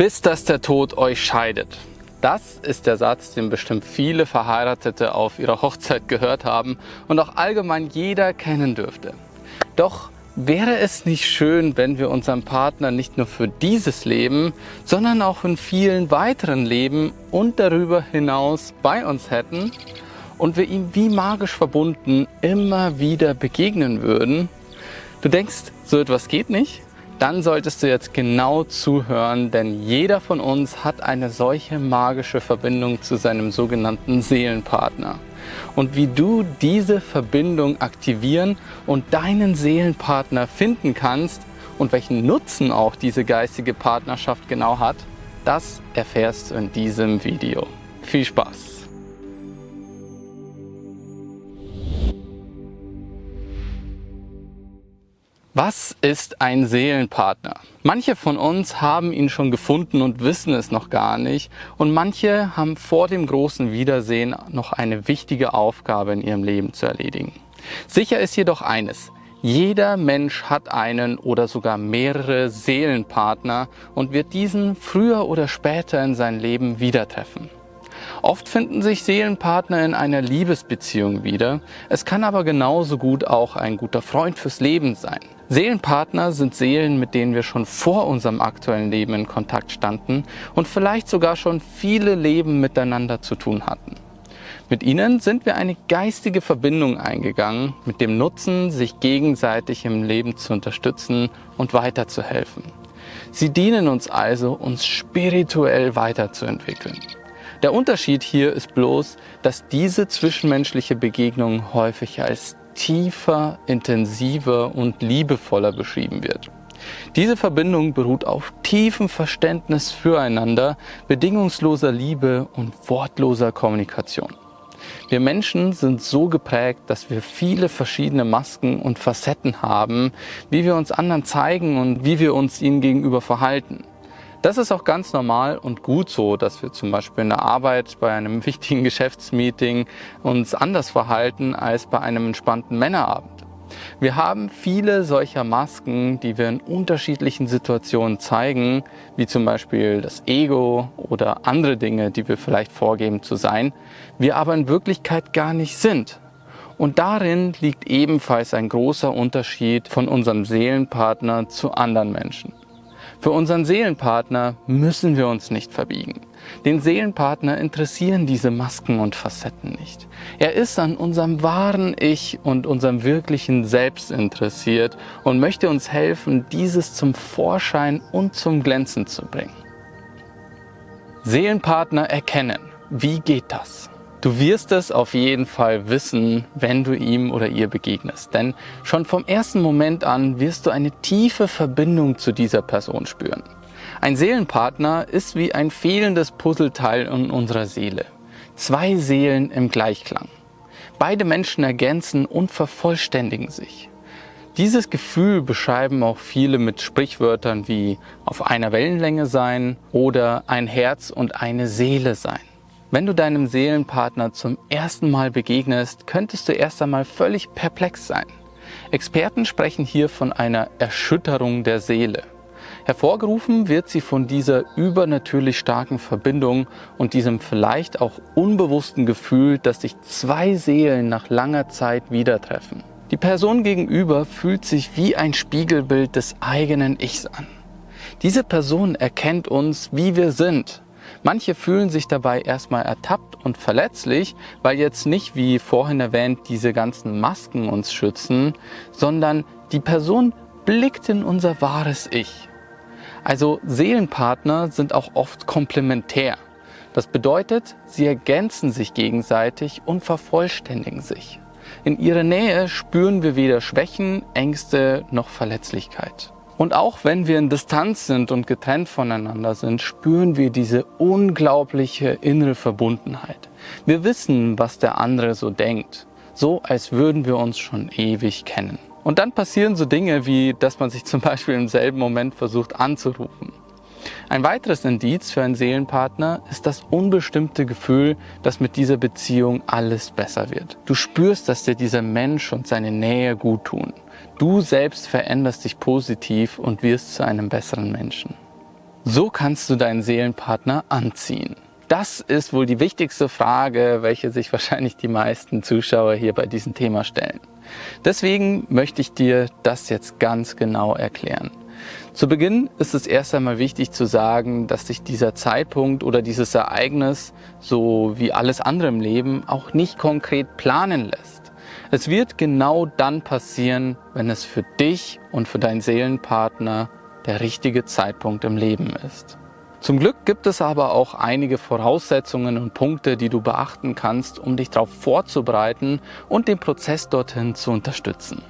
bis dass der Tod euch scheidet. Das ist der Satz, den bestimmt viele Verheiratete auf ihrer Hochzeit gehört haben und auch allgemein jeder kennen dürfte. Doch wäre es nicht schön, wenn wir unseren Partner nicht nur für dieses Leben, sondern auch in vielen weiteren Leben und darüber hinaus bei uns hätten und wir ihm wie magisch verbunden immer wieder begegnen würden? Du denkst, so etwas geht nicht? Dann solltest du jetzt genau zuhören, denn jeder von uns hat eine solche magische Verbindung zu seinem sogenannten Seelenpartner. Und wie du diese Verbindung aktivieren und deinen Seelenpartner finden kannst und welchen Nutzen auch diese geistige Partnerschaft genau hat, das erfährst du in diesem Video. Viel Spaß! Was ist ein Seelenpartner? Manche von uns haben ihn schon gefunden und wissen es noch gar nicht und manche haben vor dem großen Wiedersehen noch eine wichtige Aufgabe in ihrem Leben zu erledigen. Sicher ist jedoch eines, jeder Mensch hat einen oder sogar mehrere Seelenpartner und wird diesen früher oder später in sein Leben wieder treffen. Oft finden sich Seelenpartner in einer Liebesbeziehung wieder. Es kann aber genauso gut auch ein guter Freund fürs Leben sein. Seelenpartner sind Seelen, mit denen wir schon vor unserem aktuellen Leben in Kontakt standen und vielleicht sogar schon viele Leben miteinander zu tun hatten. Mit ihnen sind wir eine geistige Verbindung eingegangen, mit dem Nutzen, sich gegenseitig im Leben zu unterstützen und weiterzuhelfen. Sie dienen uns also, uns spirituell weiterzuentwickeln. Der Unterschied hier ist bloß, dass diese zwischenmenschliche Begegnung häufig als tiefer, intensiver und liebevoller beschrieben wird. Diese Verbindung beruht auf tiefem Verständnis füreinander, bedingungsloser Liebe und wortloser Kommunikation. Wir Menschen sind so geprägt, dass wir viele verschiedene Masken und Facetten haben, wie wir uns anderen zeigen und wie wir uns ihnen gegenüber verhalten. Das ist auch ganz normal und gut so, dass wir zum Beispiel in der Arbeit bei einem wichtigen Geschäftsmeeting uns anders verhalten als bei einem entspannten Männerabend. Wir haben viele solcher Masken, die wir in unterschiedlichen Situationen zeigen, wie zum Beispiel das Ego oder andere Dinge, die wir vielleicht vorgeben zu sein, wir aber in Wirklichkeit gar nicht sind. Und darin liegt ebenfalls ein großer Unterschied von unserem Seelenpartner zu anderen Menschen. Für unseren Seelenpartner müssen wir uns nicht verbiegen. Den Seelenpartner interessieren diese Masken und Facetten nicht. Er ist an unserem wahren Ich und unserem wirklichen Selbst interessiert und möchte uns helfen, dieses zum Vorschein und zum Glänzen zu bringen. Seelenpartner erkennen. Wie geht das? Du wirst es auf jeden Fall wissen, wenn du ihm oder ihr begegnest. Denn schon vom ersten Moment an wirst du eine tiefe Verbindung zu dieser Person spüren. Ein Seelenpartner ist wie ein fehlendes Puzzleteil in unserer Seele. Zwei Seelen im Gleichklang. Beide Menschen ergänzen und vervollständigen sich. Dieses Gefühl beschreiben auch viele mit Sprichwörtern wie auf einer Wellenlänge sein oder ein Herz und eine Seele sein. Wenn du deinem Seelenpartner zum ersten Mal begegnest, könntest du erst einmal völlig perplex sein. Experten sprechen hier von einer Erschütterung der Seele. Hervorgerufen wird sie von dieser übernatürlich starken Verbindung und diesem vielleicht auch unbewussten Gefühl, dass sich zwei Seelen nach langer Zeit wieder treffen. Die Person gegenüber fühlt sich wie ein Spiegelbild des eigenen Ichs an. Diese Person erkennt uns, wie wir sind, Manche fühlen sich dabei erstmal ertappt und verletzlich, weil jetzt nicht, wie vorhin erwähnt, diese ganzen Masken uns schützen, sondern die Person blickt in unser wahres Ich. Also Seelenpartner sind auch oft komplementär. Das bedeutet, sie ergänzen sich gegenseitig und vervollständigen sich. In ihrer Nähe spüren wir weder Schwächen, Ängste noch Verletzlichkeit. Und auch wenn wir in Distanz sind und getrennt voneinander sind, spüren wir diese unglaubliche innere Verbundenheit. Wir wissen, was der andere so denkt, so als würden wir uns schon ewig kennen. Und dann passieren so Dinge wie, dass man sich zum Beispiel im selben Moment versucht anzurufen. Ein weiteres Indiz für einen Seelenpartner ist das unbestimmte Gefühl, dass mit dieser Beziehung alles besser wird. Du spürst, dass dir dieser Mensch und seine Nähe gut tun. Du selbst veränderst dich positiv und wirst zu einem besseren Menschen. So kannst du deinen Seelenpartner anziehen. Das ist wohl die wichtigste Frage, welche sich wahrscheinlich die meisten Zuschauer hier bei diesem Thema stellen. Deswegen möchte ich dir das jetzt ganz genau erklären. Zu Beginn ist es erst einmal wichtig zu sagen, dass sich dieser Zeitpunkt oder dieses Ereignis, so wie alles andere im Leben, auch nicht konkret planen lässt. Es wird genau dann passieren, wenn es für dich und für deinen Seelenpartner der richtige Zeitpunkt im Leben ist. Zum Glück gibt es aber auch einige Voraussetzungen und Punkte, die du beachten kannst, um dich darauf vorzubereiten und den Prozess dorthin zu unterstützen.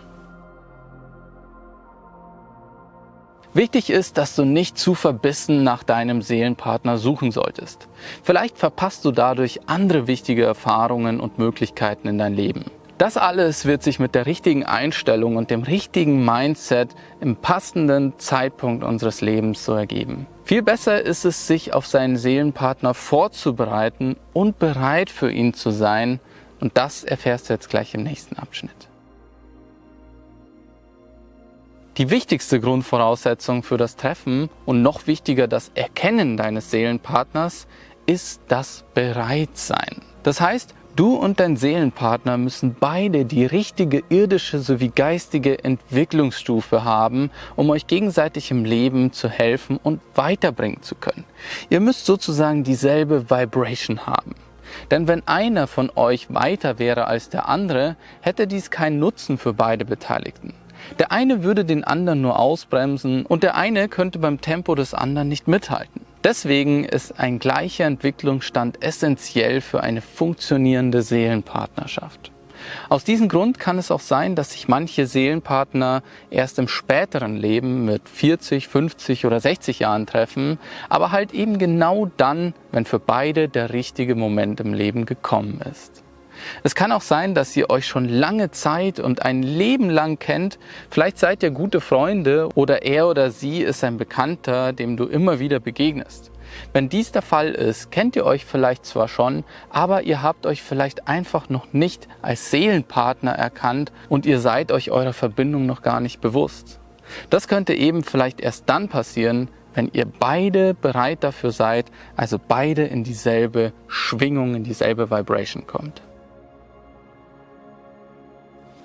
Wichtig ist, dass du nicht zu verbissen nach deinem Seelenpartner suchen solltest. Vielleicht verpasst du dadurch andere wichtige Erfahrungen und Möglichkeiten in dein Leben. Das alles wird sich mit der richtigen Einstellung und dem richtigen Mindset im passenden Zeitpunkt unseres Lebens so ergeben. Viel besser ist es, sich auf seinen Seelenpartner vorzubereiten und bereit für ihn zu sein. Und das erfährst du jetzt gleich im nächsten Abschnitt. Die wichtigste Grundvoraussetzung für das Treffen und noch wichtiger das Erkennen deines Seelenpartners ist das Bereitsein. Das heißt, Du und dein Seelenpartner müssen beide die richtige irdische sowie geistige Entwicklungsstufe haben, um euch gegenseitig im Leben zu helfen und weiterbringen zu können. Ihr müsst sozusagen dieselbe Vibration haben. Denn wenn einer von euch weiter wäre als der andere, hätte dies keinen Nutzen für beide Beteiligten. Der eine würde den anderen nur ausbremsen und der eine könnte beim Tempo des anderen nicht mithalten. Deswegen ist ein gleicher Entwicklungsstand essentiell für eine funktionierende Seelenpartnerschaft. Aus diesem Grund kann es auch sein, dass sich manche Seelenpartner erst im späteren Leben mit 40, 50 oder 60 Jahren treffen, aber halt eben genau dann, wenn für beide der richtige Moment im Leben gekommen ist. Es kann auch sein, dass ihr euch schon lange Zeit und ein Leben lang kennt. Vielleicht seid ihr gute Freunde oder er oder sie ist ein Bekannter, dem du immer wieder begegnest. Wenn dies der Fall ist, kennt ihr euch vielleicht zwar schon, aber ihr habt euch vielleicht einfach noch nicht als Seelenpartner erkannt und ihr seid euch eurer Verbindung noch gar nicht bewusst. Das könnte eben vielleicht erst dann passieren, wenn ihr beide bereit dafür seid, also beide in dieselbe Schwingung, in dieselbe Vibration kommt.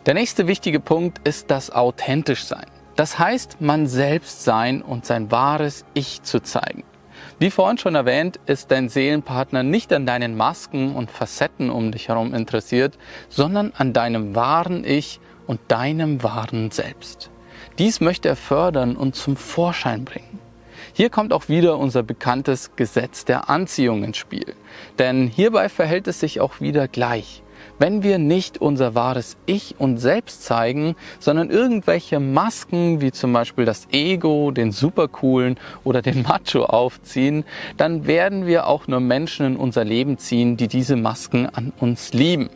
Der nächste wichtige Punkt ist das authentisch sein. Das heißt, man selbst sein und sein wahres Ich zu zeigen. Wie vorhin schon erwähnt, ist dein Seelenpartner nicht an deinen Masken und Facetten um dich herum interessiert, sondern an deinem wahren Ich und deinem wahren Selbst. Dies möchte er fördern und zum Vorschein bringen. Hier kommt auch wieder unser bekanntes Gesetz der Anziehung ins Spiel. Denn hierbei verhält es sich auch wieder gleich. Wenn wir nicht unser wahres Ich und Selbst zeigen, sondern irgendwelche Masken wie zum Beispiel das Ego, den Supercoolen oder den Macho aufziehen, dann werden wir auch nur Menschen in unser Leben ziehen, die diese Masken an uns lieben.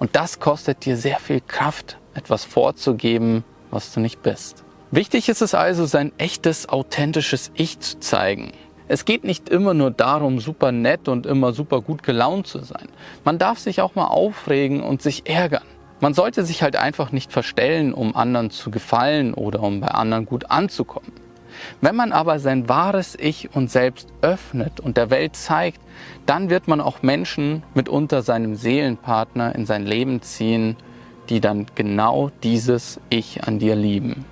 Und das kostet dir sehr viel Kraft, etwas vorzugeben, was du nicht bist. Wichtig ist es also, sein echtes, authentisches Ich zu zeigen. Es geht nicht immer nur darum, super nett und immer super gut gelaunt zu sein. Man darf sich auch mal aufregen und sich ärgern. Man sollte sich halt einfach nicht verstellen, um anderen zu gefallen oder um bei anderen gut anzukommen. Wenn man aber sein wahres Ich und Selbst öffnet und der Welt zeigt, dann wird man auch Menschen mitunter seinem Seelenpartner in sein Leben ziehen, die dann genau dieses Ich an dir lieben.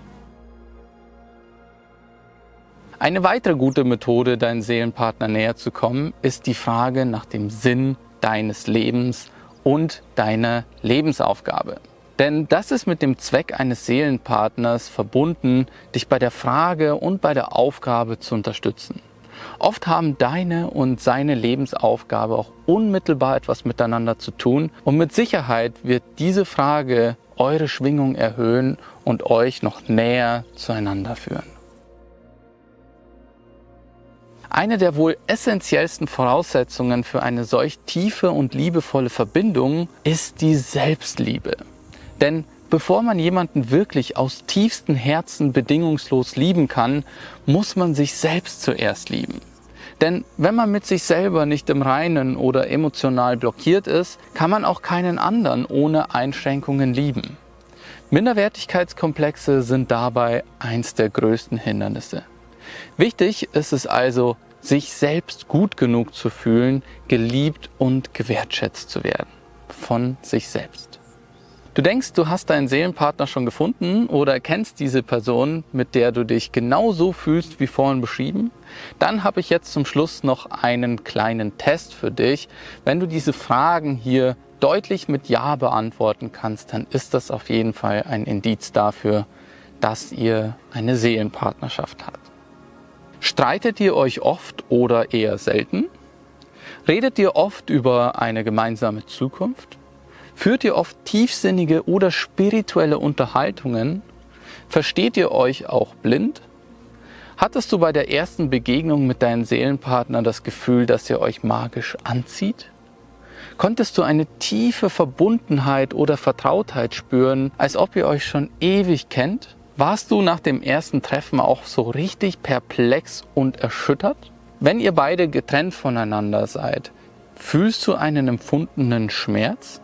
Eine weitere gute Methode, deinen Seelenpartner näher zu kommen, ist die Frage nach dem Sinn deines Lebens und deiner Lebensaufgabe. Denn das ist mit dem Zweck eines Seelenpartners verbunden, dich bei der Frage und bei der Aufgabe zu unterstützen. Oft haben deine und seine Lebensaufgabe auch unmittelbar etwas miteinander zu tun und mit Sicherheit wird diese Frage eure Schwingung erhöhen und euch noch näher zueinander führen. Eine der wohl essentiellsten Voraussetzungen für eine solch tiefe und liebevolle Verbindung ist die Selbstliebe. Denn bevor man jemanden wirklich aus tiefstem Herzen bedingungslos lieben kann, muss man sich selbst zuerst lieben. Denn wenn man mit sich selber nicht im Reinen oder emotional blockiert ist, kann man auch keinen anderen ohne Einschränkungen lieben. Minderwertigkeitskomplexe sind dabei eins der größten Hindernisse. Wichtig ist es also, sich selbst gut genug zu fühlen, geliebt und gewertschätzt zu werden von sich selbst. Du denkst, du hast deinen Seelenpartner schon gefunden oder kennst diese Person, mit der du dich genauso fühlst wie vorhin beschrieben? Dann habe ich jetzt zum Schluss noch einen kleinen Test für dich. Wenn du diese Fragen hier deutlich mit Ja beantworten kannst, dann ist das auf jeden Fall ein Indiz dafür, dass ihr eine Seelenpartnerschaft habt. Streitet ihr euch oft oder eher selten? Redet ihr oft über eine gemeinsame Zukunft? Führt ihr oft tiefsinnige oder spirituelle Unterhaltungen? Versteht ihr euch auch blind? Hattest du bei der ersten Begegnung mit deinem Seelenpartner das Gefühl, dass ihr euch magisch anzieht? Konntest du eine tiefe Verbundenheit oder Vertrautheit spüren, als ob ihr euch schon ewig kennt? Warst du nach dem ersten Treffen auch so richtig perplex und erschüttert? Wenn ihr beide getrennt voneinander seid, fühlst du einen empfundenen Schmerz?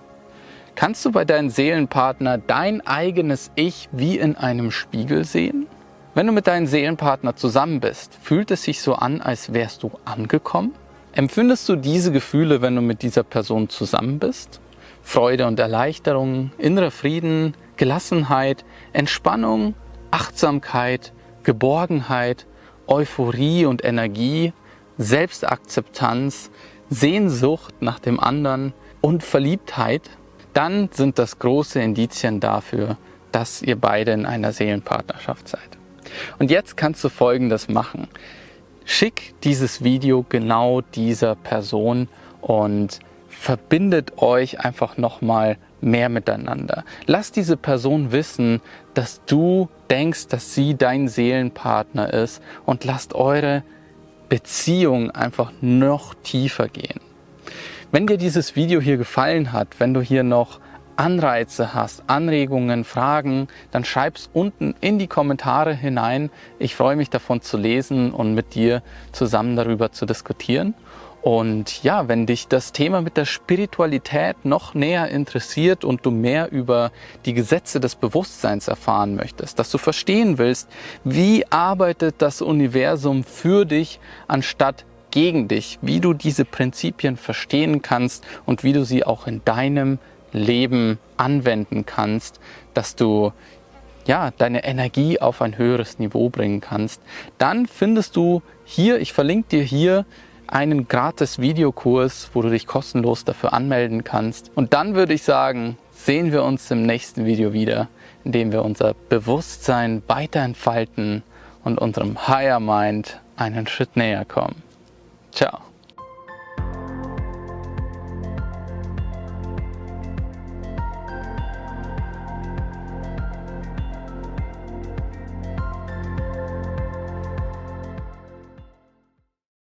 Kannst du bei deinem Seelenpartner dein eigenes Ich wie in einem Spiegel sehen? Wenn du mit deinem Seelenpartner zusammen bist, fühlt es sich so an, als wärst du angekommen? Empfindest du diese Gefühle, wenn du mit dieser Person zusammen bist? Freude und Erleichterung, innerer Frieden, Gelassenheit, Entspannung, Achtsamkeit, Geborgenheit, Euphorie und Energie, Selbstakzeptanz, Sehnsucht nach dem anderen und Verliebtheit? dann sind das große Indizien dafür, dass ihr beide in einer Seelenpartnerschaft seid. Und jetzt kannst du Folgendes machen. Schick dieses Video genau dieser Person und verbindet euch einfach nochmal mehr miteinander. Lass diese Person wissen, dass du denkst, dass sie dein Seelenpartner ist und lasst eure Beziehung einfach noch tiefer gehen. Wenn dir dieses Video hier gefallen hat, wenn du hier noch Anreize hast, Anregungen, Fragen, dann schreib's unten in die Kommentare hinein. Ich freue mich davon zu lesen und mit dir zusammen darüber zu diskutieren. Und ja, wenn dich das Thema mit der Spiritualität noch näher interessiert und du mehr über die Gesetze des Bewusstseins erfahren möchtest, dass du verstehen willst, wie arbeitet das Universum für dich anstatt gegen dich, wie du diese Prinzipien verstehen kannst und wie du sie auch in deinem Leben anwenden kannst, dass du ja, deine Energie auf ein höheres Niveau bringen kannst, dann findest du hier, ich verlinke dir hier einen gratis Videokurs, wo du dich kostenlos dafür anmelden kannst. Und dann würde ich sagen, sehen wir uns im nächsten Video wieder, in dem wir unser Bewusstsein weiter entfalten und unserem Higher Mind einen Schritt näher kommen. Ciao.